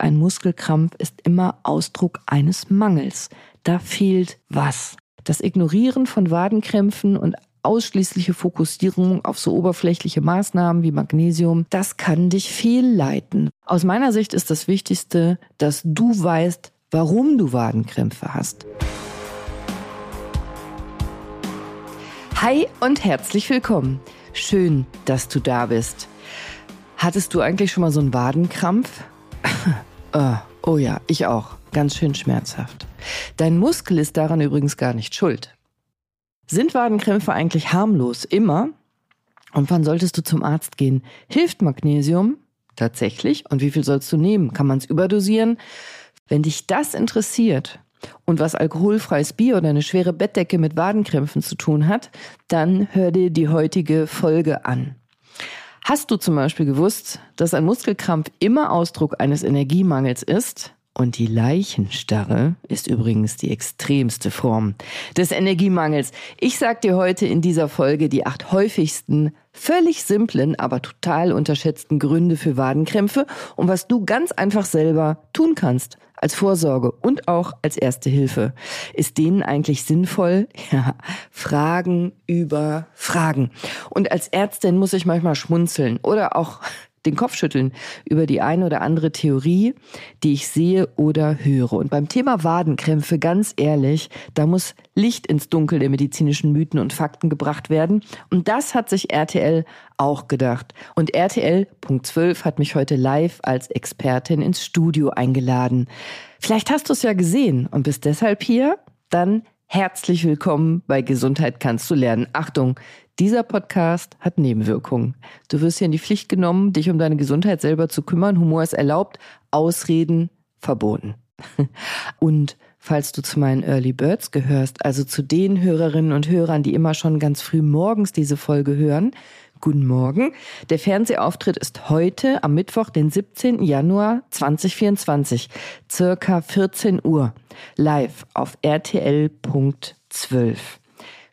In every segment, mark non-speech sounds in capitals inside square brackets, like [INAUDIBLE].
ein Muskelkrampf ist immer Ausdruck eines Mangels. Da fehlt was. Das Ignorieren von Wadenkrämpfen und ausschließliche Fokussierung auf so oberflächliche Maßnahmen wie Magnesium, das kann dich fehlleiten. Aus meiner Sicht ist das Wichtigste, dass du weißt, warum du Wadenkrämpfe hast. Hi und herzlich willkommen. Schön, dass du da bist. Hattest du eigentlich schon mal so einen Wadenkrampf? Oh, oh ja, ich auch. Ganz schön schmerzhaft. Dein Muskel ist daran übrigens gar nicht schuld. Sind Wadenkrämpfe eigentlich harmlos? Immer? Und wann solltest du zum Arzt gehen? Hilft Magnesium? Tatsächlich? Und wie viel sollst du nehmen? Kann man es überdosieren? Wenn dich das interessiert und was alkoholfreies Bier oder eine schwere Bettdecke mit Wadenkrämpfen zu tun hat, dann hör dir die heutige Folge an. Hast du zum Beispiel gewusst, dass ein Muskelkrampf immer Ausdruck eines Energiemangels ist? Und die Leichenstarre ist übrigens die extremste Form des Energiemangels. Ich sag dir heute in dieser Folge die acht häufigsten, völlig simplen, aber total unterschätzten Gründe für Wadenkrämpfe und was du ganz einfach selber tun kannst als Vorsorge und auch als erste Hilfe. Ist denen eigentlich sinnvoll? [LAUGHS] Ja, Fragen über Fragen. Und als Ärztin muss ich manchmal schmunzeln oder auch den Kopf schütteln über die eine oder andere Theorie, die ich sehe oder höre. Und beim Thema Wadenkrämpfe, ganz ehrlich, da muss Licht ins Dunkel der medizinischen Mythen und Fakten gebracht werden. Und das hat sich RTL auch gedacht. Und RTL Punkt 12 hat mich heute live als Expertin ins Studio eingeladen. Vielleicht hast du es ja gesehen und bist deshalb hier. Dann herzlich willkommen bei Gesundheit kannst du lernen. Achtung, dieser Podcast hat Nebenwirkungen. Du wirst hier in die Pflicht genommen, dich um deine Gesundheit selber zu kümmern. Humor ist erlaubt, Ausreden verboten. [LAUGHS] Und falls du zu meinen Early Birds gehörst, also zu den Hörerinnen und Hörern, die immer schon ganz früh morgens diese Folge hören, Guten Morgen. Der Fernsehauftritt ist heute am Mittwoch, den 17. Januar 2024, circa 14 Uhr, live auf rtl.12.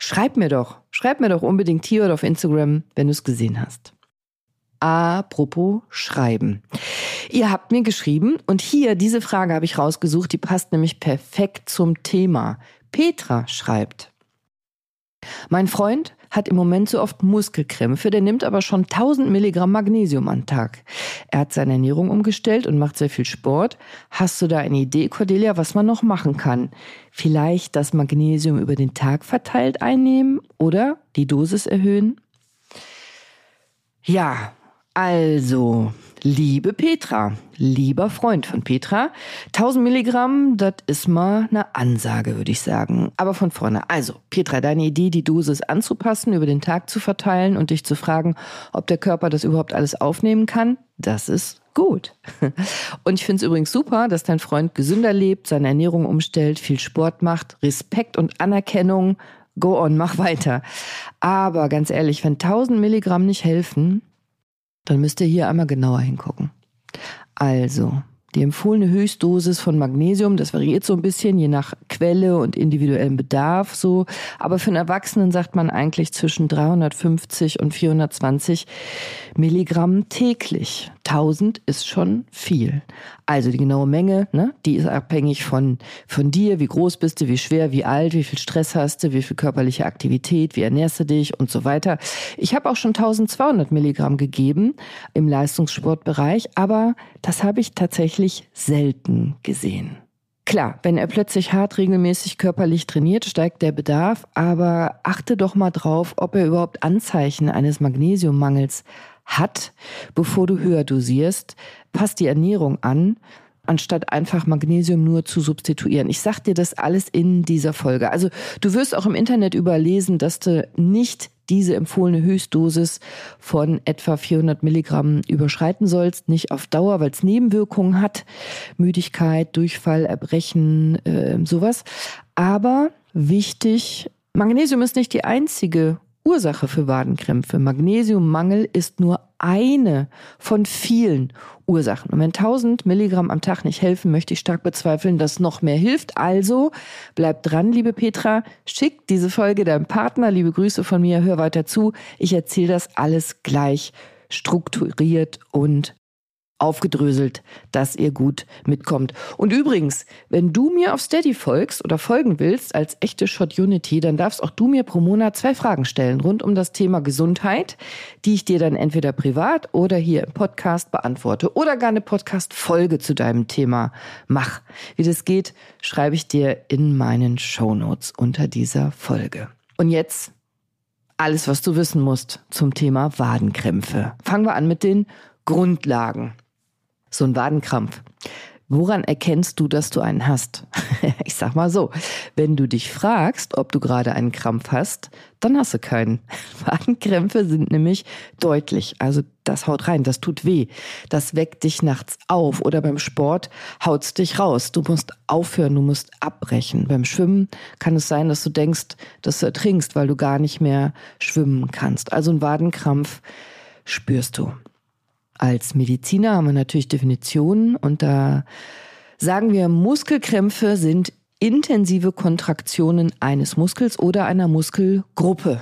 Schreib mir doch, schreib mir doch unbedingt hier oder auf Instagram, wenn du es gesehen hast. Apropos Schreiben. Ihr habt mir geschrieben und hier diese Frage habe ich rausgesucht, die passt nämlich perfekt zum Thema. Petra schreibt. Mein Freund hat im Moment so oft Muskelkrämpfe, der nimmt aber schon 1000 Milligramm Magnesium am Tag. Er hat seine Ernährung umgestellt und macht sehr viel Sport. Hast du da eine Idee, Cordelia, was man noch machen kann? Vielleicht das Magnesium über den Tag verteilt einnehmen oder die Dosis erhöhen? Ja, also, liebe Petra, lieber Freund von Petra, 1000 Milligramm, das ist mal eine Ansage, würde ich sagen. Aber von vorne. Also, Petra, deine Idee, die Dosis anzupassen, über den Tag zu verteilen und dich zu fragen, ob der Körper das überhaupt alles aufnehmen kann, das ist gut. [LAUGHS] Und ich finde es übrigens super, dass dein Freund gesünder lebt, seine Ernährung umstellt, viel Sport macht, Respekt und Anerkennung. Go on, mach weiter. Aber ganz ehrlich, wenn 1000 Milligramm nicht helfen, dann müsst ihr hier einmal genauer hingucken. Also, die empfohlene Höchstdosis von Magnesium, das variiert so ein bisschen je nach Quelle und individuellem Bedarf so. Aber für einen Erwachsenen sagt man eigentlich zwischen 350 und 420 Milligramm täglich. 1000 ist schon viel. Also die genaue Menge, ne, die ist abhängig von, von dir, wie groß bist du, wie schwer, wie alt, wie viel Stress hast du, wie viel körperliche Aktivität, wie ernährst du dich und so weiter. Ich habe auch schon 1200 Milligramm gegeben im Leistungssportbereich, aber das habe ich tatsächlich selten gesehen. Klar, wenn er plötzlich hart regelmäßig körperlich trainiert, steigt der Bedarf, aber achte doch mal drauf, ob er überhaupt Anzeichen eines Magnesiummangels hat, bevor du höher dosierst. Passt die Ernährung an, anstatt einfach Magnesium nur zu substituieren. Ich sag dir das alles in dieser Folge. Also du wirst auch im Internet überlesen, dass du nicht diese empfohlene Höchstdosis von etwa 400 Milligramm überschreiten sollst, nicht auf Dauer, weil es Nebenwirkungen hat, Müdigkeit, Durchfall, Erbrechen, äh, sowas. Aber wichtig, Magnesium ist nicht die einzige Ursache für Wadenkrämpfe. Magnesiummangel ist nur eine von vielen Ursachen. Und wenn 1000 Milligramm am Tag nicht helfen, möchte ich stark bezweifeln, dass noch mehr hilft. Also bleib dran, liebe Petra. Schick diese Folge deinem Partner. Liebe Grüße von mir. Hör weiter zu. Ich erzähle das alles gleich strukturiert und aufgedröselt, dass ihr gut mitkommt. Und übrigens, wenn du mir auf Steady folgst oder folgen willst als echte Shot Unity, dann darfst auch du mir pro Monat zwei Fragen stellen rund um das Thema Gesundheit, die ich dir dann entweder privat oder hier im Podcast beantworte oder gar eine Podcast-Folge zu deinem Thema mach. Wie das geht, schreibe ich dir in meinen Show Notes unter dieser Folge. Und jetzt alles, was du wissen musst zum Thema Wadenkrämpfe. Fangen wir an mit den Grundlagen so ein Wadenkrampf. Woran erkennst du, dass du einen hast? [LAUGHS] ich sag mal so, wenn du dich fragst, ob du gerade einen Krampf hast, dann hast du keinen. [LAUGHS] Wadenkrämpfe sind nämlich deutlich. Also das haut rein, das tut weh. Das weckt dich nachts auf oder beim Sport haut's dich raus. Du musst aufhören, du musst abbrechen. Beim Schwimmen kann es sein, dass du denkst, dass du ertrinkst, weil du gar nicht mehr schwimmen kannst. Also ein Wadenkrampf spürst du. Als Mediziner haben wir natürlich Definitionen und da sagen wir, Muskelkrämpfe sind intensive Kontraktionen eines Muskels oder einer Muskelgruppe.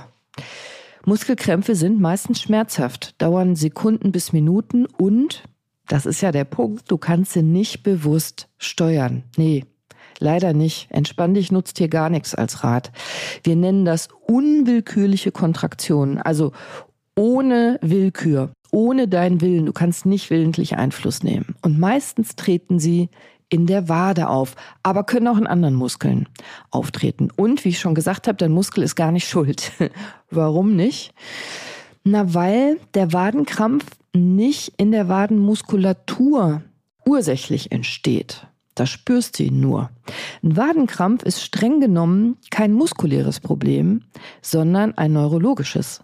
Muskelkrämpfe sind meistens schmerzhaft, dauern Sekunden bis Minuten und, das ist ja der Punkt, du kannst sie nicht bewusst steuern. Nee, leider nicht. Entspann dich nutzt hier gar nichts als Rat. Wir nennen das unwillkürliche Kontraktionen, also ohne Willkür ohne deinen Willen. Du kannst nicht willentlich Einfluss nehmen. Und meistens treten sie in der Wade auf, aber können auch in anderen Muskeln auftreten. Und wie ich schon gesagt habe, dein Muskel ist gar nicht [LAUGHS] schuld. Warum nicht? Na, weil der Wadenkrampf nicht in der Wadenmuskulatur ursächlich entsteht. Da spürst du ihn nur. Ein Wadenkrampf ist streng genommen kein muskuläres Problem, sondern ein neurologisches.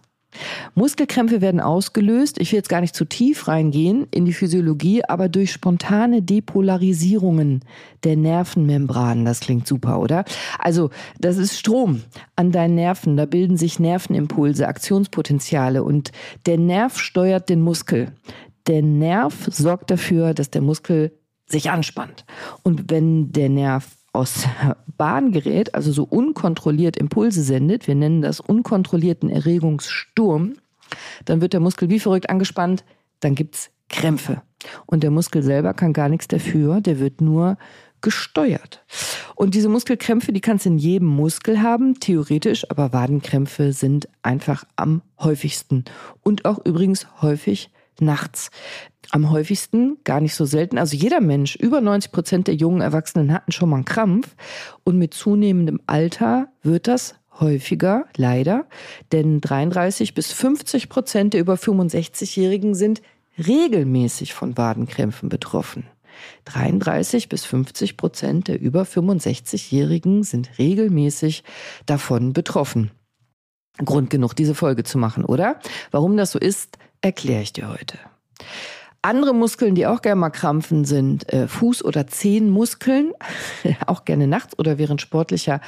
Muskelkrämpfe werden ausgelöst, ich will jetzt gar nicht zu tief reingehen in die Physiologie, aber durch spontane Depolarisierungen der Nervenmembranen. Das klingt super, oder? Also, das ist Strom an deinen Nerven, da bilden sich Nervenimpulse, Aktionspotenziale und der Nerv steuert den Muskel. Der Nerv sorgt dafür, dass der Muskel sich anspannt. Und wenn der Nerv aus Bahn gerät, also so unkontrolliert Impulse sendet, wir nennen das unkontrollierten Erregungssturm, dann wird der Muskel wie verrückt angespannt, dann gibt's Krämpfe. Und der Muskel selber kann gar nichts dafür, der wird nur gesteuert. Und diese Muskelkrämpfe, die kannst du in jedem Muskel haben, theoretisch, aber Wadenkrämpfe sind einfach am häufigsten und auch übrigens häufig nachts. Am häufigsten, gar nicht so selten, also jeder Mensch, über 90 Prozent der jungen Erwachsenen hatten schon mal einen Krampf und mit zunehmendem Alter wird das häufiger, leider, denn 33 bis 50 Prozent der über 65-Jährigen sind regelmäßig von Wadenkrämpfen betroffen. 33 bis 50 Prozent der über 65-Jährigen sind regelmäßig davon betroffen. Grund genug, diese Folge zu machen, oder? Warum das so ist, erkläre ich dir heute. Andere Muskeln, die auch gerne mal krampfen, sind äh, Fuß- oder Zehenmuskeln, [LAUGHS] auch gerne nachts oder während sportlicher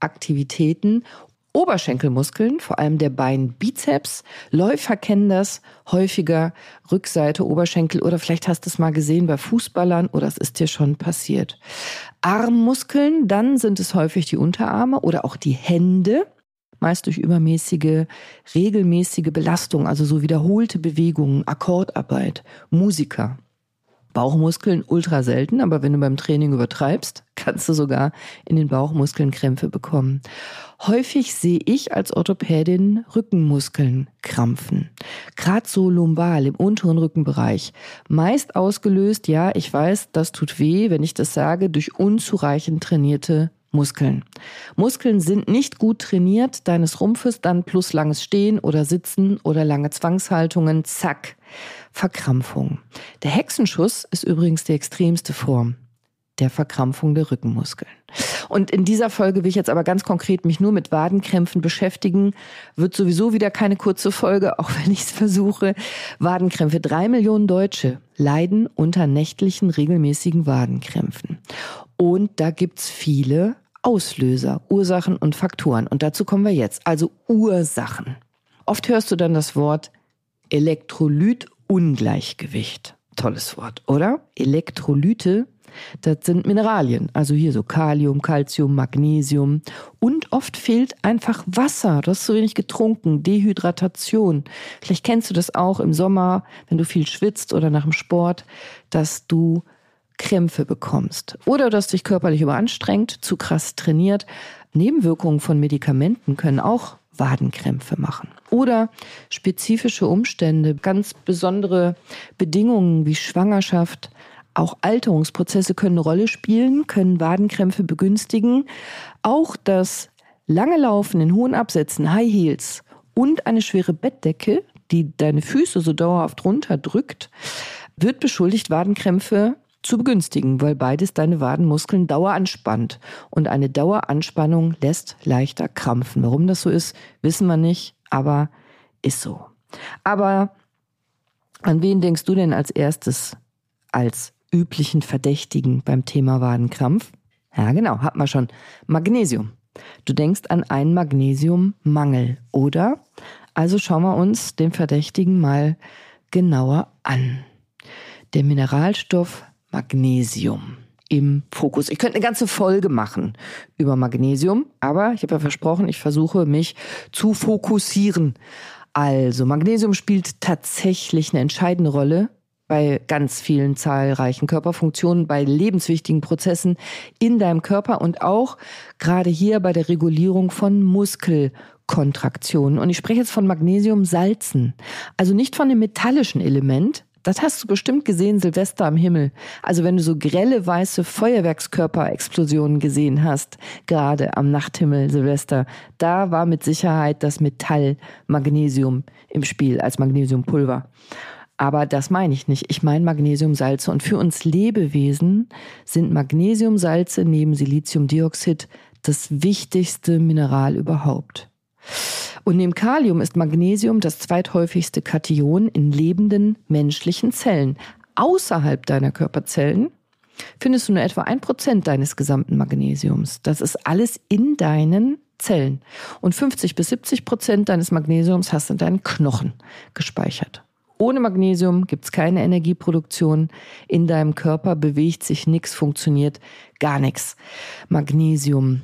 Aktivitäten. Oberschenkelmuskeln, vor allem der Beinbizeps. Läufer kennen das häufiger, Rückseite, Oberschenkel oder vielleicht hast du es mal gesehen bei Fußballern oder es ist dir schon passiert. Armmuskeln, dann sind es häufig die Unterarme oder auch die Hände meist durch übermäßige, regelmäßige Belastung, also so wiederholte Bewegungen, Akkordarbeit, Musiker. Bauchmuskeln ultra selten, aber wenn du beim Training übertreibst, [LAUGHS] kannst du sogar in den Bauchmuskeln Krämpfe bekommen. Häufig sehe ich als Orthopädin Rückenmuskeln krampfen. Gerade so lumbal im unteren Rückenbereich. Meist ausgelöst, ja, ich weiß, das tut weh, wenn ich das sage, durch unzureichend trainierte Muskeln. Muskeln sind nicht gut trainiert deines Rumpfes, dann plus langes Stehen oder Sitzen oder lange Zwangshaltungen, zack, Verkrampfung. Der Hexenschuss ist übrigens die extremste Form der Verkrampfung der Rückenmuskeln. Und in dieser Folge will ich jetzt aber ganz konkret mich nur mit Wadenkrämpfen beschäftigen. Wird sowieso wieder keine kurze Folge, auch wenn ich es versuche. Wadenkrämpfe. Drei Millionen Deutsche leiden unter nächtlichen regelmäßigen Wadenkrämpfen. Und da gibt's viele Auslöser, Ursachen und Faktoren. Und dazu kommen wir jetzt. Also Ursachen. Oft hörst du dann das Wort Elektrolytungleichgewicht. Tolles Wort, oder? Elektrolyte Das sind Mineralien, also hier so Kalium, Calcium, Magnesium. Und oft fehlt einfach Wasser. Du hast zu wenig getrunken, Dehydratation. Vielleicht kennst du das auch im Sommer, wenn du viel schwitzt oder nach dem Sport, dass du Krämpfe bekommst. Oder dass dich körperlich überanstrengt, zu krass trainiert. Nebenwirkungen von Medikamenten können auch Wadenkrämpfe machen. Oder spezifische Umstände, ganz besondere Bedingungen wie Schwangerschaft, auch Alterungsprozesse können eine Rolle spielen, können Wadenkrämpfe begünstigen. Auch das lange Laufen in hohen Absätzen, High Heels und eine schwere Bettdecke, die deine Füße so dauerhaft runterdrückt, wird beschuldigt, Wadenkrämpfe zu begünstigen, weil beides deine Wadenmuskeln dauer anspannt. Und eine Daueranspannung lässt leichter krampfen. Warum das so ist, wissen wir nicht, aber ist so. Aber an wen denkst du denn als erstes als üblichen Verdächtigen beim Thema Wadenkrampf? Ja, genau, hat man schon. Magnesium. Du denkst an einen Magnesiummangel, oder? Also schauen wir uns den Verdächtigen mal genauer an. Der Mineralstoff Magnesium im Fokus. Ich könnte eine ganze Folge machen über Magnesium, aber ich habe ja versprochen, ich versuche mich zu fokussieren. Also, Magnesium spielt tatsächlich eine entscheidende Rolle bei ganz vielen zahlreichen Körperfunktionen, bei lebenswichtigen Prozessen in deinem Körper und auch gerade hier bei der Regulierung von Muskelkontraktionen. Und ich spreche jetzt von Magnesiumsalzen, also nicht von dem metallischen Element. Das hast du bestimmt gesehen, Silvester am Himmel. Also wenn du so grelle weiße Feuerwerkskörperexplosionen gesehen hast, gerade am Nachthimmel Silvester, da war mit Sicherheit das Metall Magnesium im Spiel als Magnesiumpulver. Aber das meine ich nicht. Ich meine Magnesiumsalze. Und für uns Lebewesen sind Magnesiumsalze neben Siliziumdioxid das wichtigste Mineral überhaupt. Und neben Kalium ist Magnesium das zweithäufigste Kation in lebenden menschlichen Zellen. Außerhalb deiner Körperzellen findest du nur etwa ein Prozent deines gesamten Magnesiums. Das ist alles in deinen Zellen. Und 50 bis 70 Prozent deines Magnesiums hast du in deinen Knochen gespeichert. Ohne Magnesium gibt's keine Energieproduktion. In deinem Körper bewegt sich nichts, funktioniert gar nichts. Magnesium.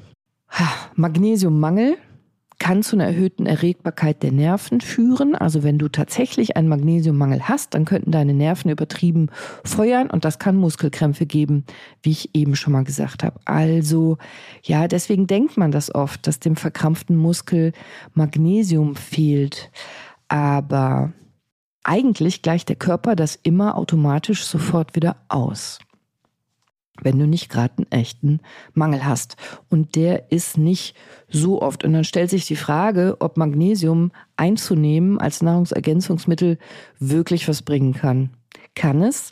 Magnesiummangel kann zu einer erhöhten Erregbarkeit der Nerven führen. Also wenn du tatsächlich einen Magnesiummangel hast, dann könnten deine Nerven übertrieben feuern und das kann Muskelkrämpfe geben, wie ich eben schon mal gesagt habe. Also ja, deswegen denkt man das oft, dass dem verkrampften Muskel Magnesium fehlt. Aber eigentlich gleicht der Körper das immer automatisch sofort wieder aus. Wenn du nicht gerade einen echten Mangel hast. Und der ist nicht so oft. Und dann stellt sich die Frage, ob Magnesium einzunehmen als Nahrungsergänzungsmittel wirklich was bringen kann. Kann es?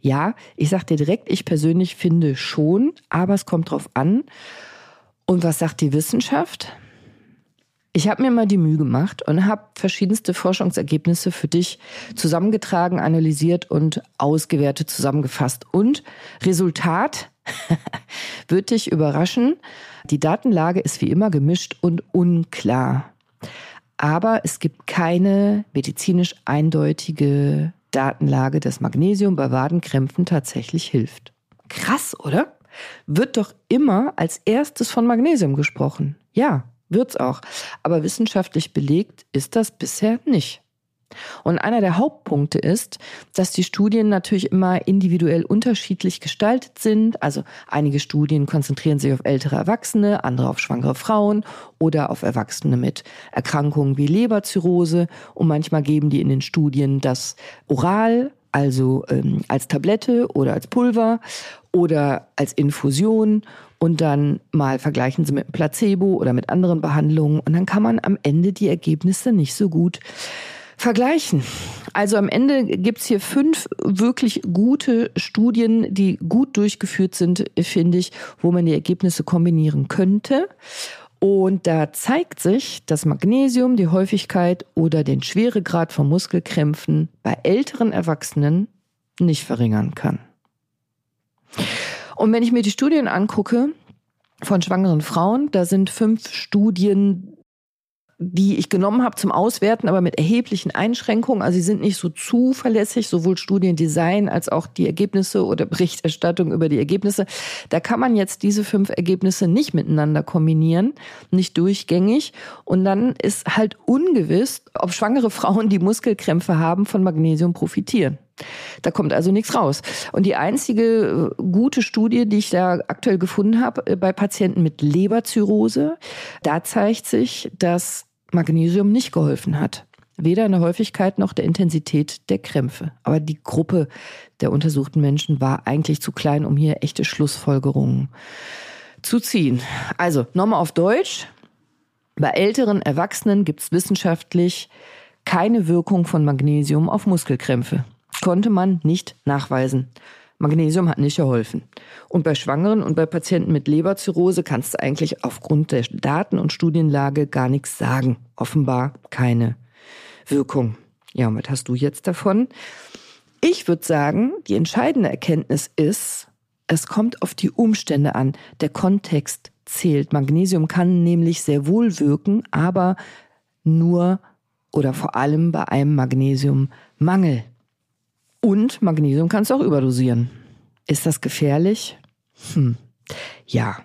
Ja, ich sag dir direkt, ich persönlich finde schon, aber es kommt drauf an. Und was sagt die Wissenschaft? Ich habe mir mal die Mühe gemacht und habe verschiedenste Forschungsergebnisse für dich zusammengetragen, analysiert und ausgewertet zusammengefasst. Und Resultat [LAUGHS] wird dich überraschen. Die Datenlage ist wie immer gemischt und unklar. Aber es gibt keine medizinisch eindeutige Datenlage, dass Magnesium bei Wadenkrämpfen tatsächlich hilft. Krass, oder? Wird doch immer als erstes von Magnesium gesprochen. Ja, Wird's auch. Aber wissenschaftlich belegt ist das bisher nicht. Und einer der Hauptpunkte ist, dass die Studien natürlich immer individuell unterschiedlich gestaltet sind. Also einige Studien konzentrieren sich auf ältere Erwachsene, andere auf schwangere Frauen oder auf Erwachsene mit Erkrankungen wie Leberzirrhose. Und manchmal geben die in den Studien das oral, also ähm, als Tablette oder als Pulver oder als Infusion und dann mal vergleichen sie mit einem Placebo oder mit anderen Behandlungen und dann kann man am Ende die Ergebnisse nicht so gut vergleichen. Also am Ende gibt's hier fünf wirklich gute Studien, die gut durchgeführt sind, finde ich, wo man die Ergebnisse kombinieren könnte. Und da zeigt sich, dass Magnesium die Häufigkeit oder den Schweregrad von Muskelkrämpfen bei älteren Erwachsenen nicht verringern kann. Und wenn ich mir die Studien angucke von schwangeren Frauen, da sind fünf Studien die ich genommen habe zum Auswerten, aber mit erheblichen Einschränkungen. Also sie sind nicht so zuverlässig, sowohl Studiendesign als auch die Ergebnisse oder Berichterstattung über die Ergebnisse. Da kann man jetzt diese fünf Ergebnisse nicht miteinander kombinieren, nicht durchgängig. Und dann ist halt ungewiss, ob schwangere Frauen, die Muskelkrämpfe haben, von Magnesium profitieren. Da kommt also nichts raus. Und die einzige äh, gute Studie, die ich da aktuell gefunden habe, äh, bei Patienten mit Leberzirrhose, da zeigt sich, dass Magnesium nicht geholfen hat. Weder in der Häufigkeit noch der Intensität der Krämpfe. Aber die Gruppe der untersuchten Menschen war eigentlich zu klein, um hier echte Schlussfolgerungen zu ziehen. Also nochmal auf Deutsch. Bei älteren Erwachsenen gibt es wissenschaftlich keine Wirkung von Magnesium auf Muskelkrämpfe konnte man nicht nachweisen. Magnesium hat nicht geholfen. Und bei Schwangeren und bei Patienten mit Leberzirrhose kannst du eigentlich aufgrund der Daten- und Studienlage gar nichts sagen. Offenbar keine Wirkung. Ja, und was hast du jetzt davon? Ich würde sagen, die entscheidende Erkenntnis ist, es kommt auf die Umstände an. Der Kontext zählt. Magnesium kann nämlich sehr wohl wirken, aber nur oder vor allem bei einem Magnesiummangel. Und Magnesium kannst du auch überdosieren. Ist das gefährlich? Hm. Ja.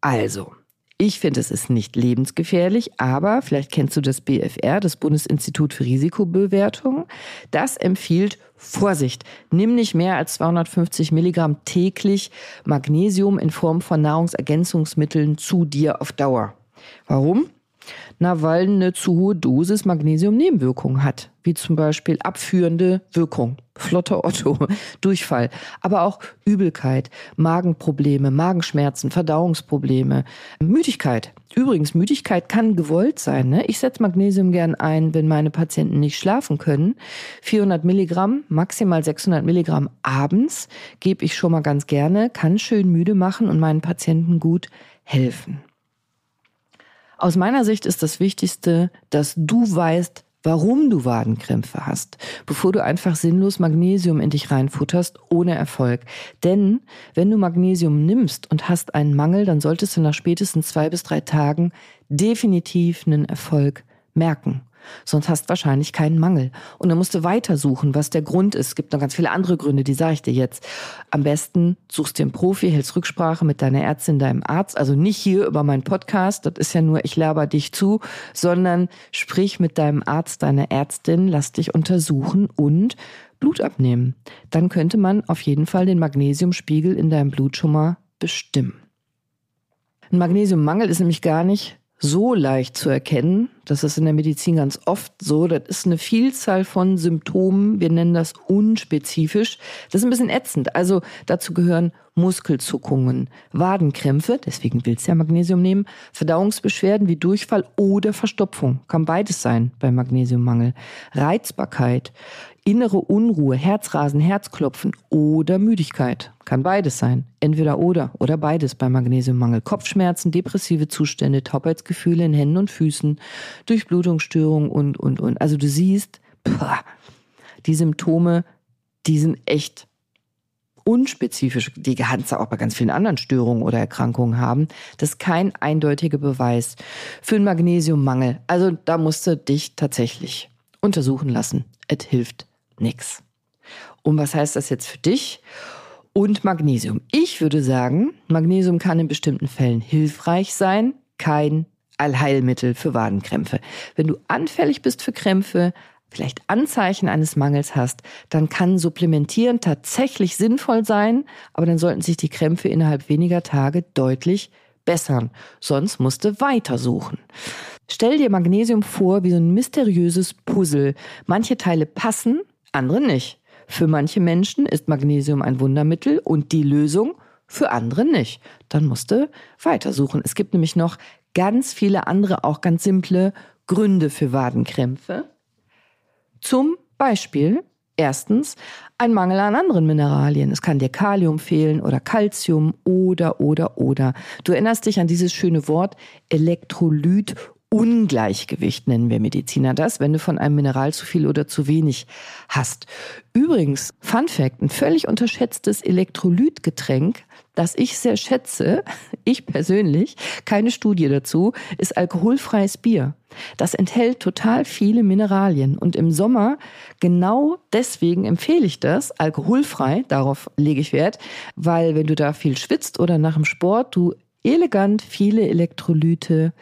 Also, ich finde, es ist nicht lebensgefährlich, aber vielleicht kennst du das BFR, das Bundesinstitut für Risikobewertung. Das empfiehlt Vorsicht. Nimm nicht mehr als 250 Milligramm täglich Magnesium in Form von Nahrungsergänzungsmitteln zu dir auf Dauer. Warum? Na, weil eine zu hohe Dosis Magnesium Nebenwirkungen hat, wie zum Beispiel abführende Wirkung, flotter Otto, [LAUGHS] Durchfall, aber auch Übelkeit, Magenprobleme, Magenschmerzen, Verdauungsprobleme, Müdigkeit. Übrigens, Müdigkeit kann gewollt sein. Ne? Ich setze Magnesium gern ein, wenn meine Patienten nicht schlafen können. 400 Milligramm, maximal 600 Milligramm abends gebe ich schon mal ganz gerne, kann schön müde machen und meinen Patienten gut helfen. Aus meiner Sicht ist das Wichtigste, dass du weißt, warum du Wadenkrämpfe hast, bevor du einfach sinnlos Magnesium in dich reinfutterst ohne Erfolg. Denn wenn du Magnesium nimmst und hast einen Mangel, dann solltest du nach spätestens zwei bis drei Tagen definitiv einen Erfolg merken. Sonst hast wahrscheinlich keinen Mangel. Und dann musst du weitersuchen, was der Grund ist. Es gibt noch ganz viele andere Gründe, die sage ich dir jetzt. Am besten suchst dir einen Profi, hältst Rücksprache mit deiner Ärztin, deinem Arzt. Also nicht hier über meinen Podcast, das ist ja nur, ich laber dich zu, sondern sprich mit deinem Arzt, deiner Ärztin, lass dich untersuchen und Blut abnehmen. Dann könnte man auf jeden Fall den Magnesiumspiegel in deinem Blut schon mal bestimmen. Ein Magnesiummangel ist nämlich gar nicht so leicht zu erkennen. Das ist in der Medizin ganz oft so. Das ist eine Vielzahl von Symptomen. Wir nennen das unspezifisch. Das ist ein bisschen ätzend. Also dazu gehören Muskelzuckungen, Wadenkrämpfe, deswegen willst du ja Magnesium nehmen, Verdauungsbeschwerden wie Durchfall oder Verstopfung. Kann beides sein beim Magnesiummangel. Reizbarkeit, innere Unruhe, Herzrasen, Herzklopfen oder Müdigkeit. Kann beides sein. Entweder oder oder beides beim Magnesiummangel. Kopfschmerzen, depressive Zustände, Taubheitsgefühle in Händen und Füßen, Durchblutungsstörungen und, und, und. Also du siehst, pah, die Symptome, die sind echt unspezifisch. Die kannst du auch bei ganz vielen anderen Störungen oder Erkrankungen haben. Das ist kein eindeutiger Beweis für einen Magnesiummangel. Also da musst du dich tatsächlich untersuchen lassen. Es hilft nix. Und was heißt das jetzt für dich? Und Magnesium. Ich würde sagen, Magnesium kann in bestimmten Fällen hilfreich sein, kein Allheilmittel für Wadenkrämpfe. Wenn du anfällig bist für Krämpfe, vielleicht Anzeichen eines Mangels hast, dann kann Supplementieren tatsächlich sinnvoll sein, aber dann sollten sich die Krämpfe innerhalb weniger Tage deutlich bessern. Sonst musst du weitersuchen. Stell dir Magnesium vor wie so ein mysteriöses Puzzle. Manche Teile passen, andere nicht. Für manche Menschen ist Magnesium ein Wundermittel und die Lösung, für andere nicht. Dann musst du weitersuchen. Es gibt nämlich noch ganz viele andere, auch ganz simple Gründe für Wadenkrämpfe. Zum Beispiel Erstens ein Mangel an anderen Mineralien. Es kann dir Kalium fehlen oder Calcium oder, oder, oder. Du erinnerst dich an dieses schöne Wort Elektrolyt Ungleichgewicht nennen wir Mediziner das, wenn du von einem Mineral zu viel oder zu wenig hast. Übrigens, Fun Fact, ein völlig unterschätztes Elektrolytgetränk, das ich sehr schätze, [LAUGHS] ich persönlich, keine Studie dazu, ist alkoholfreies Bier. Das enthält total viele Mineralien und im Sommer genau deswegen empfehle ich das, alkoholfrei, darauf lege ich Wert, weil wenn du da viel schwitzt oder nach dem Sport, du elegant viele Elektrolyte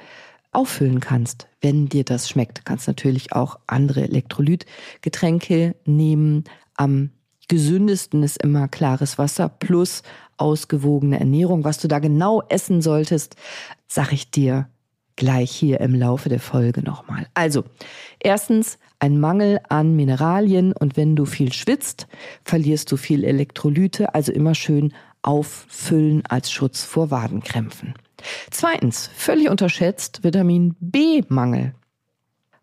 auffüllen kannst, wenn dir das schmeckt. Du kannst natürlich auch andere Elektrolytgetränke nehmen. Am gesündesten ist immer klares Wasser plus ausgewogene Ernährung. Was du da genau essen solltest, sag ich dir gleich hier im Laufe der Folge nochmal. Also, erstens ein Mangel an Mineralien und wenn du viel schwitzt, verlierst du viel Elektrolyte, also immer schön auffüllen als Schutz vor Wadenkrämpfen. Zweitens, völlig unterschätzt, Vitamin B-Mangel.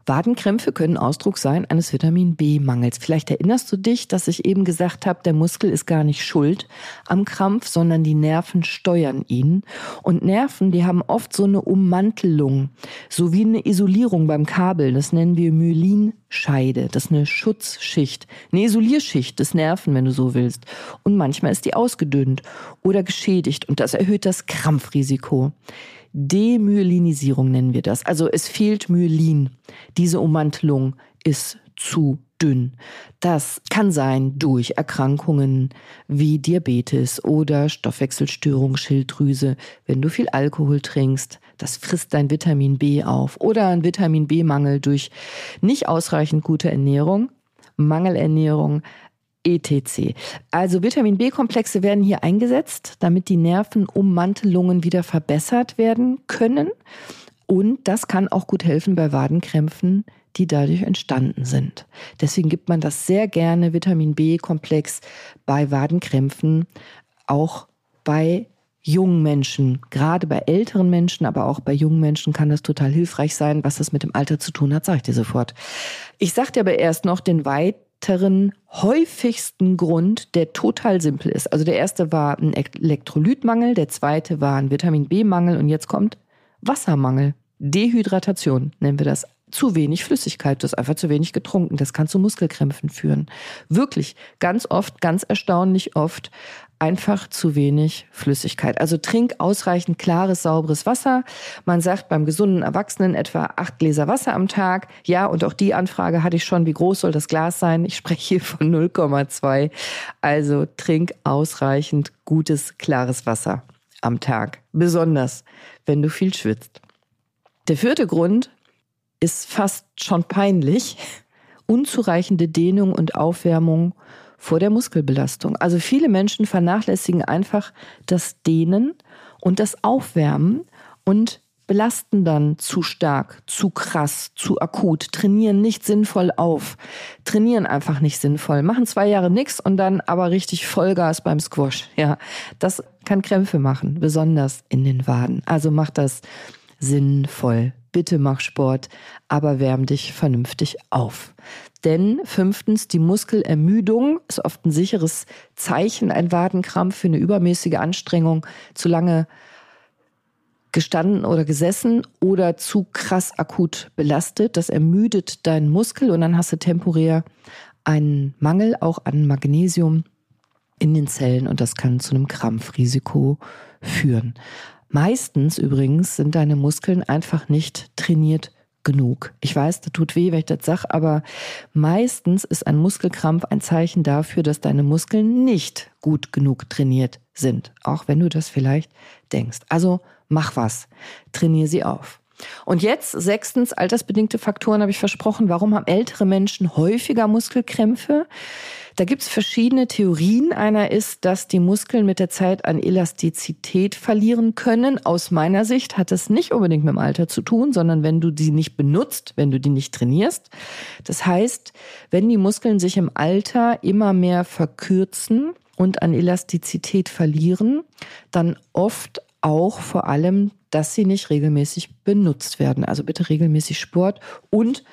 Wadenkrämpfe können Ausdruck sein eines Vitamin B-Mangels. Vielleicht erinnerst du dich, dass ich eben gesagt habe, der Muskel ist gar nicht schuld am Krampf, sondern die Nerven steuern ihn. Und Nerven, die haben oft so eine Ummantelung, so wie eine Isolierung beim Kabel. Das nennen wir Myelinscheide. Das ist eine Schutzschicht, eine Isolierschicht des Nerven, wenn du so willst. Und manchmal ist die ausgedünnt oder geschädigt und das erhöht das Krampfrisiko. Demyelinisierung nennen wir das. Also es fehlt Myelin. Diese Ummantelung ist zu dünn. Das kann sein durch Erkrankungen wie Diabetes oder Stoffwechselstörung, Schilddrüse, wenn du viel Alkohol trinkst. Das frisst dein Vitamin B auf oder ein Vitamin B-Mangel durch nicht ausreichend gute Ernährung, Mangelernährung, etc. Also Vitamin B-Komplexe werden hier eingesetzt, damit die Nervenummantelungen wieder verbessert werden können. Und das kann auch gut helfen bei Wadenkrämpfen, die dadurch entstanden sind. Deswegen gibt man das sehr gerne, Vitamin B-Komplex, bei Wadenkrämpfen, auch bei jungen Menschen, gerade bei älteren Menschen, aber auch bei jungen Menschen kann das total hilfreich sein. Was das mit dem Alter zu tun hat, sage ich dir sofort. Ich dir aber erst noch den weit weiteren häufigsten Grund, der total simpel ist. Also der erste war ein Elektrolytmangel, der zweite war ein Vitamin B-Mangel und jetzt kommt Wassermangel. Dehydratation nennen wir das. Zu wenig Flüssigkeit, du hast einfach zu wenig getrunken. Das kann zu Muskelkrämpfen führen. Wirklich, ganz oft, ganz erstaunlich oft einfach zu wenig Flüssigkeit. Also trink ausreichend klares, sauberes Wasser. Man sagt beim gesunden Erwachsenen etwa acht Gläser Wasser am Tag. Ja, und auch die Anfrage hatte ich schon. Wie groß soll das Glas sein? Ich spreche hier von 0,2. Also trink ausreichend gutes, klares Wasser am Tag. Besonders, wenn du viel schwitzt. Der vierte Grund ist fast schon peinlich. Unzureichende Dehnung und Aufwärmung vor der Muskelbelastung. Also viele Menschen vernachlässigen einfach das Dehnen und das Aufwärmen und belasten dann zu stark, zu krass, zu akut, trainieren nicht sinnvoll auf, trainieren einfach nicht sinnvoll, machen zwei Jahre nichts und dann aber richtig Vollgas beim Squash. Ja, das kann Krämpfe machen, besonders in den Waden. Also mach das sinnvoll. Bitte mach Sport, aber wärm dich vernünftig auf. Denn fünftens, die Muskelermüdung ist oft ein sicheres Zeichen, ein Wadenkrampf für eine übermäßige Anstrengung, zu lange gestanden oder gesessen oder zu krass akut belastet. Das ermüdet deinen Muskel und dann hast du temporär einen Mangel auch an Magnesium in den Zellen und das kann zu einem Krampfrisiko führen. Meistens übrigens sind deine Muskeln einfach nicht trainiert genug. Ich weiß, das tut weh, wenn ich das sage, aber meistens ist ein Muskelkrampf ein Zeichen dafür, dass deine Muskeln nicht gut genug trainiert sind, auch wenn du das vielleicht denkst. Also mach was, trainier sie auf. Und jetzt sechstens, altersbedingte Faktoren habe ich versprochen. Warum haben ältere Menschen häufiger Muskelkrämpfe? Da gibt es verschiedene Theorien. Einer ist, dass die Muskeln mit der Zeit an Elastizität verlieren können. Aus meiner Sicht hat das nicht unbedingt mit dem Alter zu tun, sondern wenn du die nicht benutzt, wenn du die nicht trainierst. Das heißt, wenn die Muskeln sich im Alter immer mehr verkürzen und an Elastizität verlieren, dann oft auch vor allem, dass sie nicht regelmäßig benutzt werden. Also bitte regelmäßig Sport und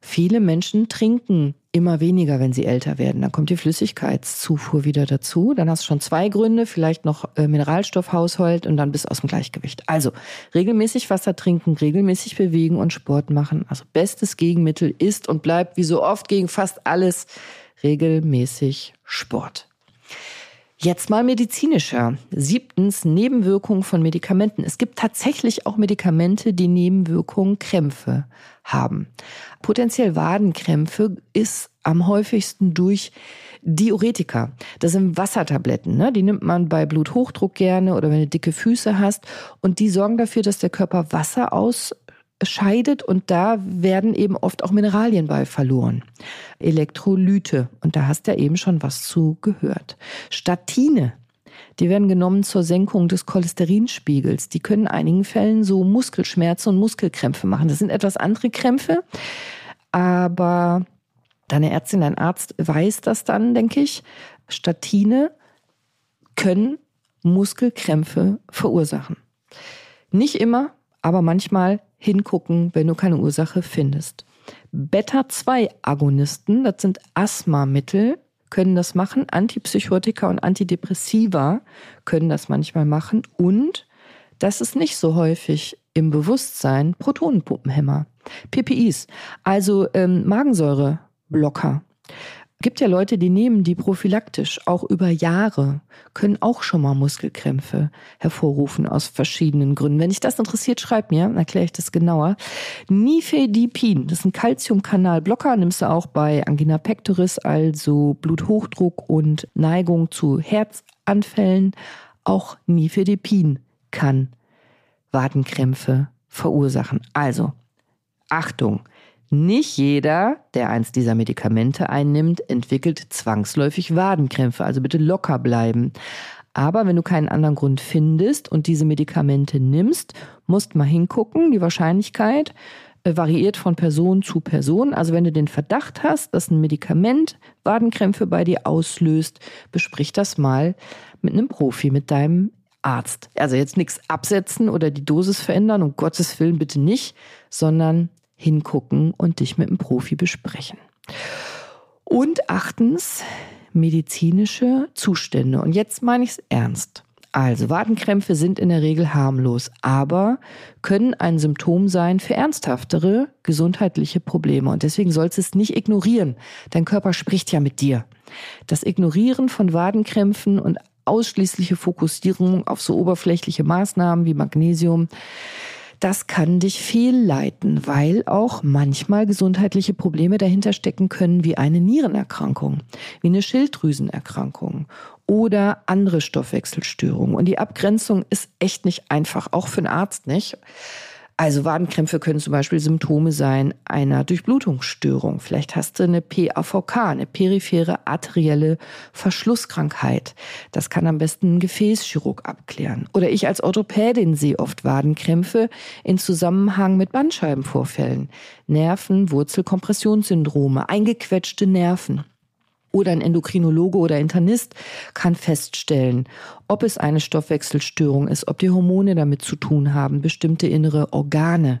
viele Menschen trinken immer weniger, wenn sie älter werden. Dann kommt die Flüssigkeitszufuhr wieder dazu. Dann hast du schon zwei Gründe, vielleicht noch äh, Mineralstoffhaushalt und dann bist du aus dem Gleichgewicht. Also regelmäßig Wasser trinken, regelmäßig bewegen und Sport machen. Also bestes Gegenmittel ist und bleibt wie so oft gegen fast alles regelmäßig Sport. Jetzt mal medizinischer. Siebtens, Nebenwirkungen von Medikamenten. Es gibt tatsächlich auch Medikamente, die Nebenwirkungen Krämpfe haben. Potenziell Wadenkrämpfe ist am häufigsten durch Diuretika. Das sind Wassertabletten. Ne? Die nimmt man bei Bluthochdruck gerne oder wenn du dicke Füße hast. Und die sorgen dafür, dass der Körper Wasser aus scheidet und da werden eben oft auch Mineralien bei verloren. Elektrolyte und da hast du ja eben schon was zu gehört. Statine, die werden genommen zur Senkung des Cholesterinspiegels. Die können in einigen Fällen so Muskelschmerzen und Muskelkrämpfe machen. Das sind etwas andere Krämpfe, aber deine Ärztin, dein Arzt weiß das dann, denke ich. Statine können Muskelkrämpfe verursachen. Nicht immer, aber manchmal hingucken, wenn du keine Ursache findest. Beta-2-Agonisten, das sind Asthmamittel, können das machen. Antipsychotika und Antidepressiva können das manchmal machen. Und das ist nicht so häufig im Bewusstsein, Protonenpumpenhämmer, PPIs, also ähm, Magensäureblocker gibt ja Leute, die nehmen die prophylaktisch, auch über Jahre, können auch schon mal Muskelkrämpfe hervorrufen aus verschiedenen Gründen. Wenn dich das interessiert, schreib mir, dann erkläre ich das genauer. Nifedipin, das ist ein Calciumkanalblocker, nimmst du auch bei Angina pectoris, also Bluthochdruck und Neigung zu Herzanfällen. Auch Nifedipin kann Wadenkrämpfe verursachen. Also, Achtung, nicht jeder, der eins dieser Medikamente einnimmt, entwickelt zwangsläufig Wadenkrämpfe. Also bitte locker bleiben. Aber wenn du keinen anderen Grund findest und diese Medikamente nimmst, musst mal hingucken. Die Wahrscheinlichkeit äh, variiert von Person zu Person. Also wenn du den Verdacht hast, dass ein Medikament Wadenkrämpfe bei dir auslöst, besprich das mal mit einem Profi, mit deinem Arzt. Also jetzt nichts absetzen oder die Dosis verändern, um Gottes Willen bitte nicht, sondern hingucken und dich mit einem Profi besprechen. Und achtens, medizinische Zustände. Und jetzt meine ich es ernst. Also Wadenkrämpfe sind in der Regel harmlos, aber können ein Symptom sein für ernsthaftere gesundheitliche Probleme. Und deswegen sollst du es nicht ignorieren. Dein Körper spricht ja mit dir. Das Ignorieren von Wadenkrämpfen und ausschließliche Fokussierung auf so oberflächliche Maßnahmen wie Magnesium das kann dich fehlleiten, weil auch manchmal gesundheitliche Probleme dahinter stecken können, wie eine Nierenerkrankung, wie eine Schilddrüsenerkrankung oder andere Stoffwechselstörungen. Und die Abgrenzung ist echt nicht einfach, auch für einen Arzt nicht. Also Wadenkrämpfe können zum Beispiel Symptome sein einer Durchblutungsstörung. Vielleicht hast du eine PAVK, eine periphere arterielle Verschlusskrankheit. Das kann am besten ein Gefäßchirurg abklären. Oder ich als Orthopädin sehe oft Wadenkrämpfe in Zusammenhang mit Bandscheibenvorfällen, Nerven, Wurzelkompressionssyndrome, eingequetschte Nerven oder ein Endokrinologe oder Internist kann feststellen, ob es eine Stoffwechselstörung ist, ob die Hormone damit zu tun haben, bestimmte innere Organe.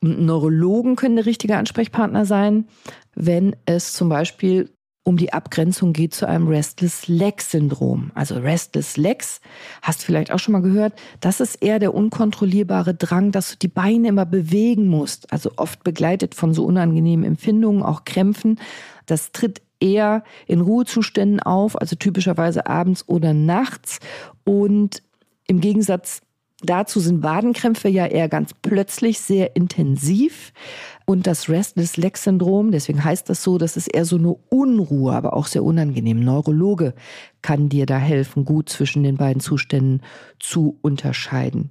Und Neurologen können der richtige Ansprechpartner sein, wenn es zum Beispiel um die Abgrenzung geht zu einem Restless Leg Syndrom. Also Restless Legs, hast du vielleicht auch schon mal gehört, das ist eher der unkontrollierbare Drang, dass du die Beine immer bewegen musst. Also oft begleitet von so unangenehmen Empfindungen, auch Krämpfen. Das tritt eher in Ruhezuständen auf, also typischerweise abends oder nachts. Und im Gegensatz dazu sind Wadenkrämpfe ja eher ganz plötzlich sehr intensiv. Und das Restless Leg Syndrom, deswegen heißt das so, das ist eher so eine Unruhe, aber auch sehr unangenehm. Neurologe kann dir da helfen, gut zwischen den beiden Zuständen zu unterscheiden.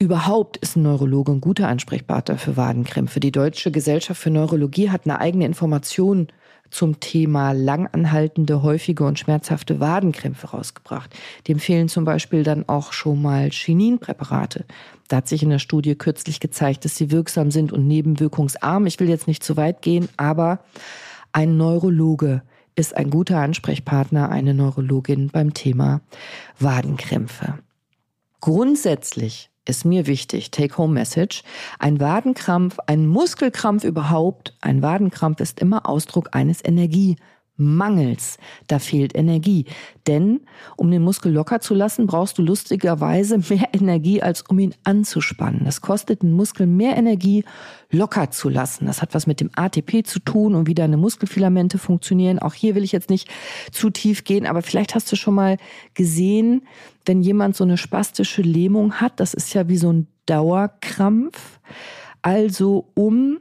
Überhaupt ist ein Neurologe ein guter Ansprechpartner für Wadenkrämpfe. Die Deutsche Gesellschaft für Neurologie hat eine eigene Information zum Thema langanhaltende, häufige und schmerzhafte Wadenkrämpfe rausgebracht. Die empfehlen zum Beispiel dann auch schon mal Chininpräparate. Da hat sich in der Studie kürzlich gezeigt, dass sie wirksam sind und nebenwirkungsarm. Ich will jetzt nicht zu weit gehen, aber ein Neurologe ist ein guter Ansprechpartner, eine Neurologin beim Thema Wadenkrämpfe. Grundsätzlich ist mir wichtig, Take-Home-Message, ein Wadenkrampf, ein Muskelkrampf überhaupt, ein Wadenkrampf ist immer Ausdruck eines Energie. Mangels. Da fehlt Energie. Denn um den Muskel locker zu lassen, brauchst du lustigerweise [LAUGHS] mehr Energie, als um ihn anzuspannen. Das kostet den Muskel mehr Energie, locker zu lassen. Das hat was mit dem ATP zu tun und wie deine Muskelfilamente funktionieren. Auch hier will ich jetzt nicht zu tief gehen, aber vielleicht hast du schon mal gesehen, wenn jemand so eine spastische Lähmung hat, das ist ja wie so ein Dauerkrampf. Also um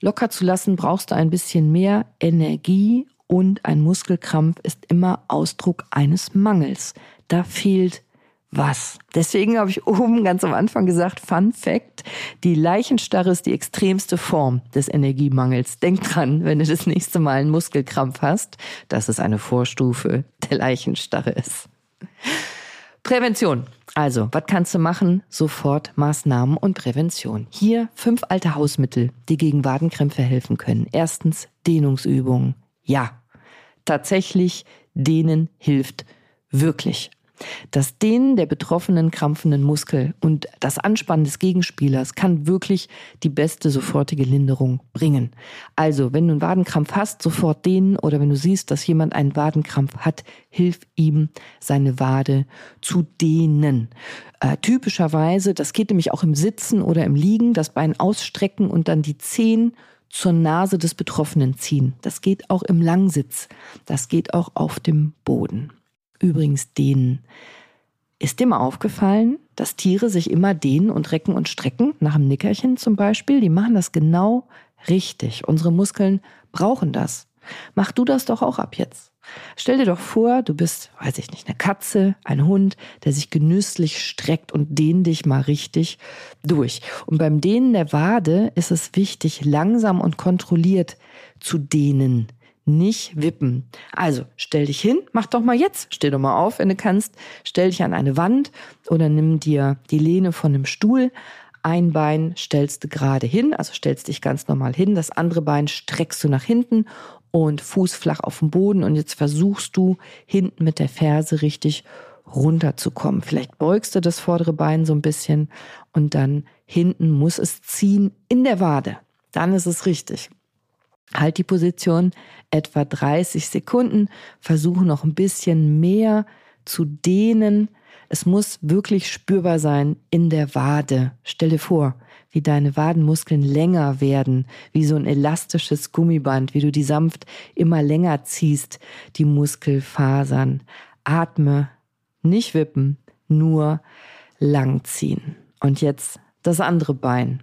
locker zu lassen, brauchst du ein bisschen mehr Energie und ein Muskelkrampf ist immer Ausdruck eines Mangels. Da fehlt was. Deswegen habe ich oben ganz am Anfang gesagt, Fun Fact, die Leichenstarre ist die extremste Form des Energiemangels. Denk dran, wenn du das nächste Mal einen Muskelkrampf hast, dass es eine Vorstufe der Leichenstarre ist. Prävention. Also, was kannst du machen? Sofort Maßnahmen und Prävention. Hier fünf alte Hausmittel, die gegen Wadenkrämpfe helfen können. Erstens Dehnungsübungen. Ja, tatsächlich denen hilft wirklich. Das Dehnen der betroffenen krampfenden Muskel und das Anspannen des Gegenspielers kann wirklich die beste sofortige Linderung bringen. Also, wenn du einen Wadenkrampf hast, sofort dehnen oder wenn du siehst, dass jemand einen Wadenkrampf hat, hilf ihm, seine Wade zu dehnen. Äh, typischerweise, das geht nämlich auch im Sitzen oder im Liegen, das Bein ausstrecken und dann die Zehen zur Nase des Betroffenen ziehen. Das geht auch im Langsitz. Das geht auch auf dem Boden. Übrigens dehnen. Ist dir mal aufgefallen, dass Tiere sich immer dehnen und recken und strecken? Nach einem Nickerchen zum Beispiel. Die machen das genau richtig. Unsere Muskeln brauchen das. Mach du das doch auch ab jetzt. Stell dir doch vor, du bist, weiß ich nicht, eine Katze, ein Hund, der sich genüsslich streckt und dehn dich mal richtig durch. Und beim Dehnen der Wade ist es wichtig, langsam und kontrolliert zu dehnen. Nicht wippen. Also stell dich hin, mach doch mal jetzt, steh doch mal auf, wenn du kannst, stell dich an eine Wand oder nimm dir die Lehne von einem Stuhl, ein Bein stellst du gerade hin, also stellst dich ganz normal hin, das andere Bein streckst du nach hinten und Fuß flach auf dem Boden und jetzt versuchst du hinten mit der Ferse richtig runterzukommen. Vielleicht beugst du das vordere Bein so ein bisschen und dann hinten muss es ziehen in der Wade. Dann ist es richtig. Halt die Position etwa 30 Sekunden, versuche noch ein bisschen mehr zu dehnen. Es muss wirklich spürbar sein in der Wade. Stell dir vor, wie deine Wadenmuskeln länger werden, wie so ein elastisches Gummiband, wie du die sanft immer länger ziehst, die Muskelfasern. Atme, nicht wippen, nur langziehen. Und jetzt das andere Bein.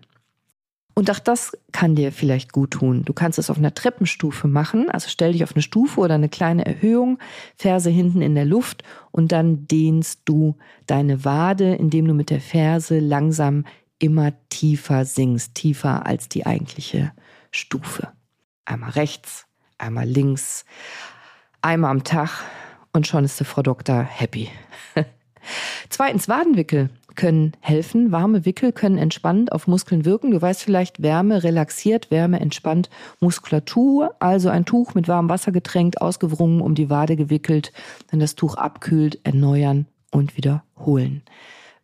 Und auch das kann dir vielleicht gut tun. Du kannst es auf einer Treppenstufe machen, also stell dich auf eine Stufe oder eine kleine Erhöhung, Ferse hinten in der Luft und dann dehnst du deine Wade, indem du mit der Ferse langsam immer tiefer sinkst, tiefer als die eigentliche Stufe. Einmal rechts, einmal links, einmal am Tag und schon ist die Frau Doktor happy. [LAUGHS] Zweitens, Wadenwickel können helfen. Warme Wickel können entspannend auf Muskeln wirken. Du weißt vielleicht, Wärme relaxiert, Wärme entspannt Muskulatur. Also ein Tuch mit warmem Wasser getränkt, ausgewrungen, um die Wade gewickelt. Wenn das Tuch abkühlt, erneuern und wiederholen.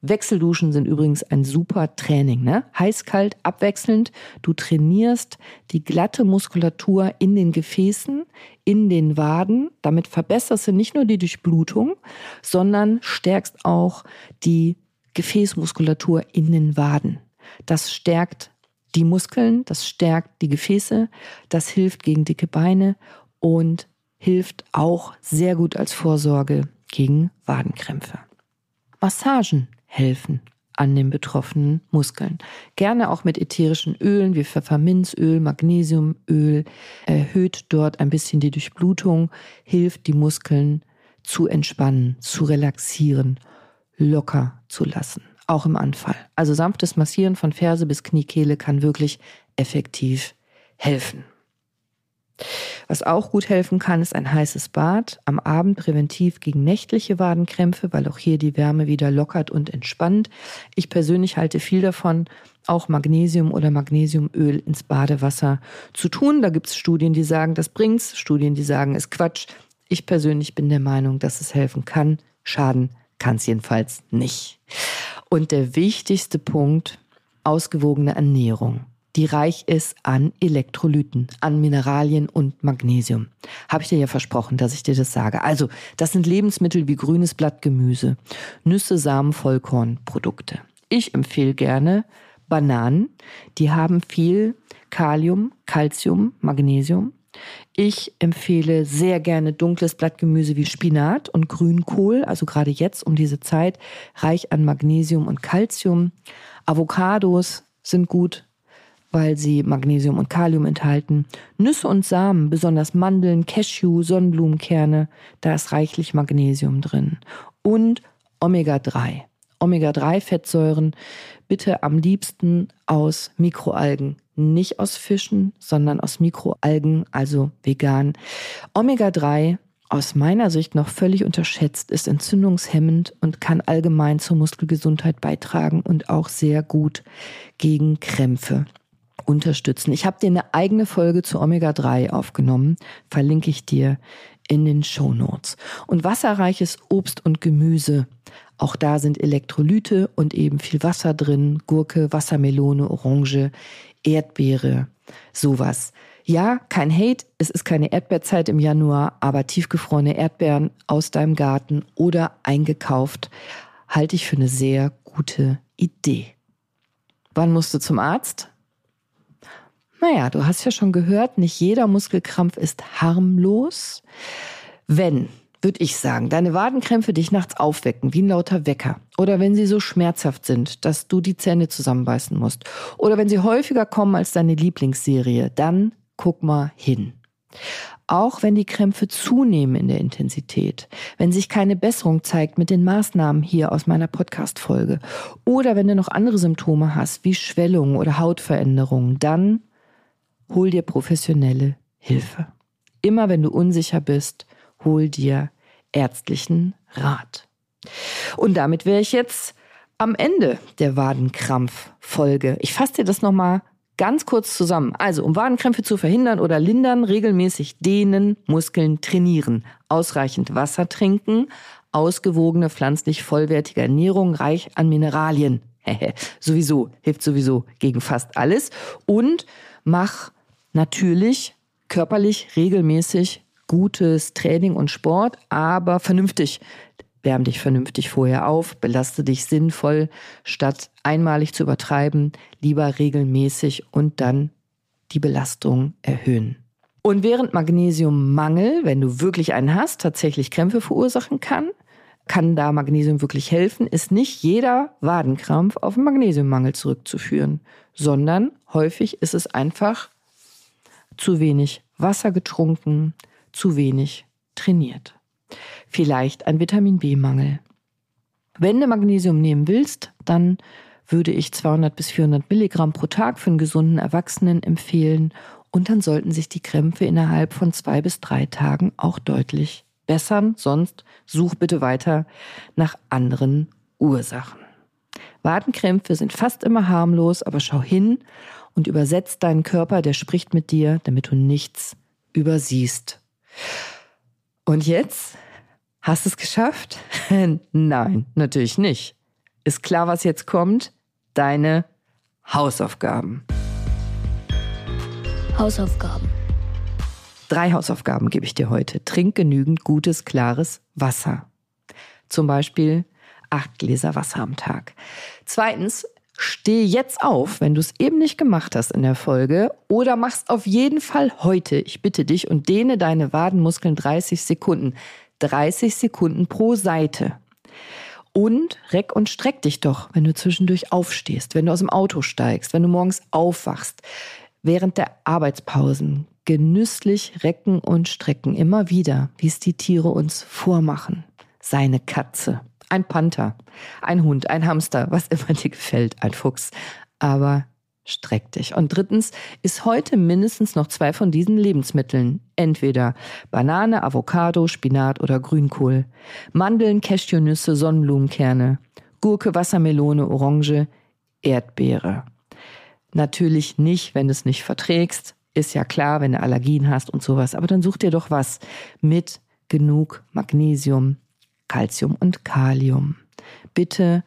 Wechselduschen sind übrigens ein super Training. Ne? Heiß-kalt abwechselnd. Du trainierst die glatte Muskulatur in den Gefäßen, in den Waden. Damit verbesserst du nicht nur die Durchblutung, sondern stärkst auch die Gefäßmuskulatur in den Waden. Das stärkt die Muskeln, das stärkt die Gefäße, das hilft gegen dicke Beine und hilft auch sehr gut als Vorsorge gegen Wadenkrämpfe. Massagen helfen an den betroffenen Muskeln. Gerne auch mit ätherischen Ölen wie Pfefferminzöl, Magnesiumöl, erhöht dort ein bisschen die Durchblutung, hilft die Muskeln zu entspannen, zu relaxieren, locker zu lassen, auch im Anfall. Also sanftes Massieren von Ferse bis Kniekehle kann wirklich effektiv helfen. Was auch gut helfen kann, ist ein heißes Bad. Am Abend präventiv gegen nächtliche Wadenkrämpfe, weil auch hier die Wärme wieder lockert und entspannt. Ich persönlich halte viel davon, auch Magnesium oder Magnesiumöl ins Badewasser zu tun. Da gibt es Studien, die sagen, das bringt's, Studien, die sagen, es Quatsch. Ich persönlich bin der Meinung, dass es helfen kann. Schaden kann es jedenfalls nicht. Und der wichtigste Punkt, ausgewogene Ernährung die reich ist an Elektrolyten, an Mineralien und Magnesium. Habe ich dir ja versprochen, dass ich dir das sage. Also, das sind Lebensmittel wie grünes Blattgemüse, Nüsse, Samen, Vollkornprodukte. Ich empfehle gerne Bananen, die haben viel Kalium, Calcium, Magnesium. Ich empfehle sehr gerne dunkles Blattgemüse wie Spinat und Grünkohl, also gerade jetzt um diese Zeit, reich an Magnesium und Calcium. Avocados sind gut, weil sie Magnesium und Kalium enthalten. Nüsse und Samen, besonders Mandeln, Cashew, Sonnenblumenkerne, da ist reichlich Magnesium drin. Und Omega-3. Omega-3-Fettsäuren bitte am liebsten aus Mikroalgen. Nicht aus Fischen, sondern aus Mikroalgen, also vegan. Omega-3 aus meiner Sicht noch völlig unterschätzt, ist entzündungshemmend und kann allgemein zur Muskelgesundheit beitragen und auch sehr gut gegen Krämpfe unterstützen. Ich habe dir eine eigene Folge zu Omega-3 aufgenommen, verlinke ich dir in den Show Notes. Und wasserreiches Obst und Gemüse. Auch da sind Elektrolyte und eben viel Wasser drin. Gurke, Wassermelone, Orange, Erdbeere, sowas. Ja, kein Hate, es ist keine Erdbeerzeit im Januar, aber tiefgefrorene Erdbeeren aus deinem Garten oder eingekauft halte ich für eine sehr gute Idee. Wann musst du zum Arzt? Naja, du hast ja schon gehört, nicht jeder Muskelkrampf ist harmlos. Wenn, würde ich sagen, deine Wadenkrämpfe dich nachts aufwecken wie ein lauter Wecker oder wenn sie so schmerzhaft sind, dass du die Zähne zusammenbeißen musst oder wenn sie häufiger kommen als deine Lieblingsserie, dann guck mal hin. Auch wenn die Krämpfe zunehmen in der Intensität, wenn sich keine Besserung zeigt mit den Maßnahmen hier aus meiner Podcast-Folge oder wenn du noch andere Symptome hast, wie Schwellungen oder Hautveränderungen, dann hol dir professionelle Hilfe. Immer wenn du unsicher bist, hol dir ärztlichen Rat. Und damit wäre ich jetzt am Ende der Wadenkrampf-Folge. Ich fasse dir das nochmal ganz kurz zusammen. Also, um Wadenkrämpfe zu verhindern oder lindern, regelmäßig dehnen, Muskeln trainieren, ausreichend Wasser trinken, ausgewogene pflanzlich vollwertige Ernährung, reich an Mineralien. [LAUGHS] sowieso, hilft sowieso gegen fast alles. Und mach natürlich körperlich regelmäßig gutes Training und Sport, aber vernünftig. Wärm dich vernünftig vorher auf, belaste dich sinnvoll, statt einmalig zu übertreiben, lieber regelmäßig und dann die Belastung erhöhen. Und während Magnesiummangel, wenn du wirklich einen hast, tatsächlich Krämpfe verursachen kann, kann da Magnesium wirklich helfen, ist nicht jeder Wadenkrampf auf den Magnesiummangel zurückzuführen, sondern häufig ist es einfach zu wenig Wasser getrunken, zu wenig trainiert. Vielleicht ein Vitamin B-Mangel. Wenn du Magnesium nehmen willst, dann würde ich 200 bis 400 Milligramm pro Tag für einen gesunden Erwachsenen empfehlen und dann sollten sich die Krämpfe innerhalb von zwei bis drei Tagen auch deutlich bessern. Sonst such bitte weiter nach anderen Ursachen. Wadenkrämpfe sind fast immer harmlos, aber schau hin und übersetzt deinen Körper, der spricht mit dir, damit du nichts übersiehst. Und jetzt? Hast du es geschafft? [LAUGHS] Nein, natürlich nicht. Ist klar, was jetzt kommt? Deine Hausaufgaben. Hausaufgaben. Drei Hausaufgaben gebe ich dir heute. Trink genügend gutes, klares Wasser. Zum Beispiel acht Gläser Wasser am Tag. Zweitens, Steh jetzt auf, wenn du es eben nicht gemacht hast in der Folge, oder machst auf jeden Fall heute, ich bitte dich, und dehne deine Wadenmuskeln 30 Sekunden. 30 Sekunden pro Seite. Und reck und streck dich doch, wenn du zwischendurch aufstehst, wenn du aus dem Auto steigst, wenn du morgens aufwachst, während der Arbeitspausen. Genüsslich recken und strecken, immer wieder, wie es die Tiere uns vormachen. Seine Katze ein Panther, ein Hund, ein Hamster, was immer dir gefällt, ein Fuchs. Aber streck dich. Und drittens ist heute mindestens noch zwei von diesen Lebensmitteln. Entweder Banane, Avocado, Spinat oder Grünkohl. Mandeln, Cashewnüsse, Sonnenblumenkerne. Gurke, Wassermelone, Orange, Erdbeere. Natürlich nicht, wenn du es nicht verträgst. Ist ja klar, wenn du Allergien hast und sowas. Aber dann such dir doch was mit genug Magnesium, Calcium und Kalium. Bitte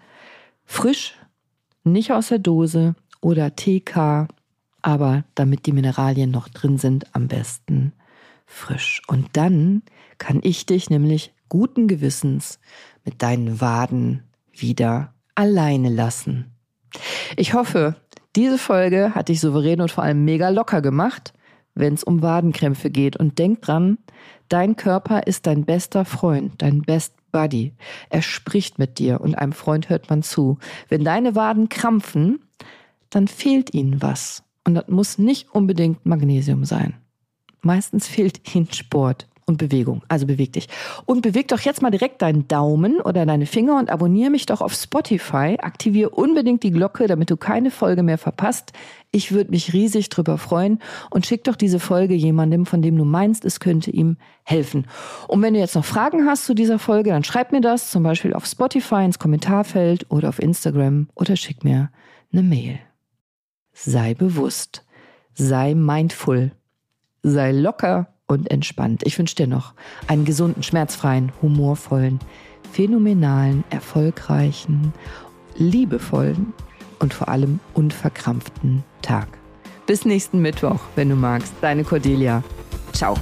Frisch, nicht aus der Dose oder TK, aber damit die Mineralien noch drin sind, am besten frisch. Und dann kann ich dich nämlich guten Gewissens mit deinen Waden wieder alleine lassen. Ich hoffe, diese Folge hat dich souverän und vor allem mega locker gemacht, wenn es um Wadenkrämpfe geht. Und denk dran, dein Körper ist dein bester Freund, dein Best Buddy. Er spricht mit dir und einem Freund hört man zu. Wenn deine Waden krampfen, dann fehlt ihnen was. Und das muss nicht unbedingt Magnesium sein. Meistens fehlt ihnen Sport und Bewegung. Also beweg dich. Und beweg doch jetzt mal direkt deinen Daumen oder deine Finger und abonniere mich doch auf Spotify. Aktiviere unbedingt die Glocke, damit du keine Folge mehr verpasst. Ich würde mich riesig drüber freuen und schick doch diese Folge jemandem, von dem du meinst, es könnte ihm helfen. Und wenn du jetzt noch Fragen hast zu dieser Folge, dann schreib mir das zum Beispiel auf Spotify ins Kommentarfeld oder auf Instagram oder schick mir eine Mail. Sei bewusst, sei mindful, sei locker und entspannt. Ich wünsche dir noch einen gesunden, schmerzfreien, humorvollen, phänomenalen, erfolgreichen, liebevollen und vor allem unverkrampften Tag. Bis nächsten Mittwoch, wenn du magst. Deine Cordelia. Ciao.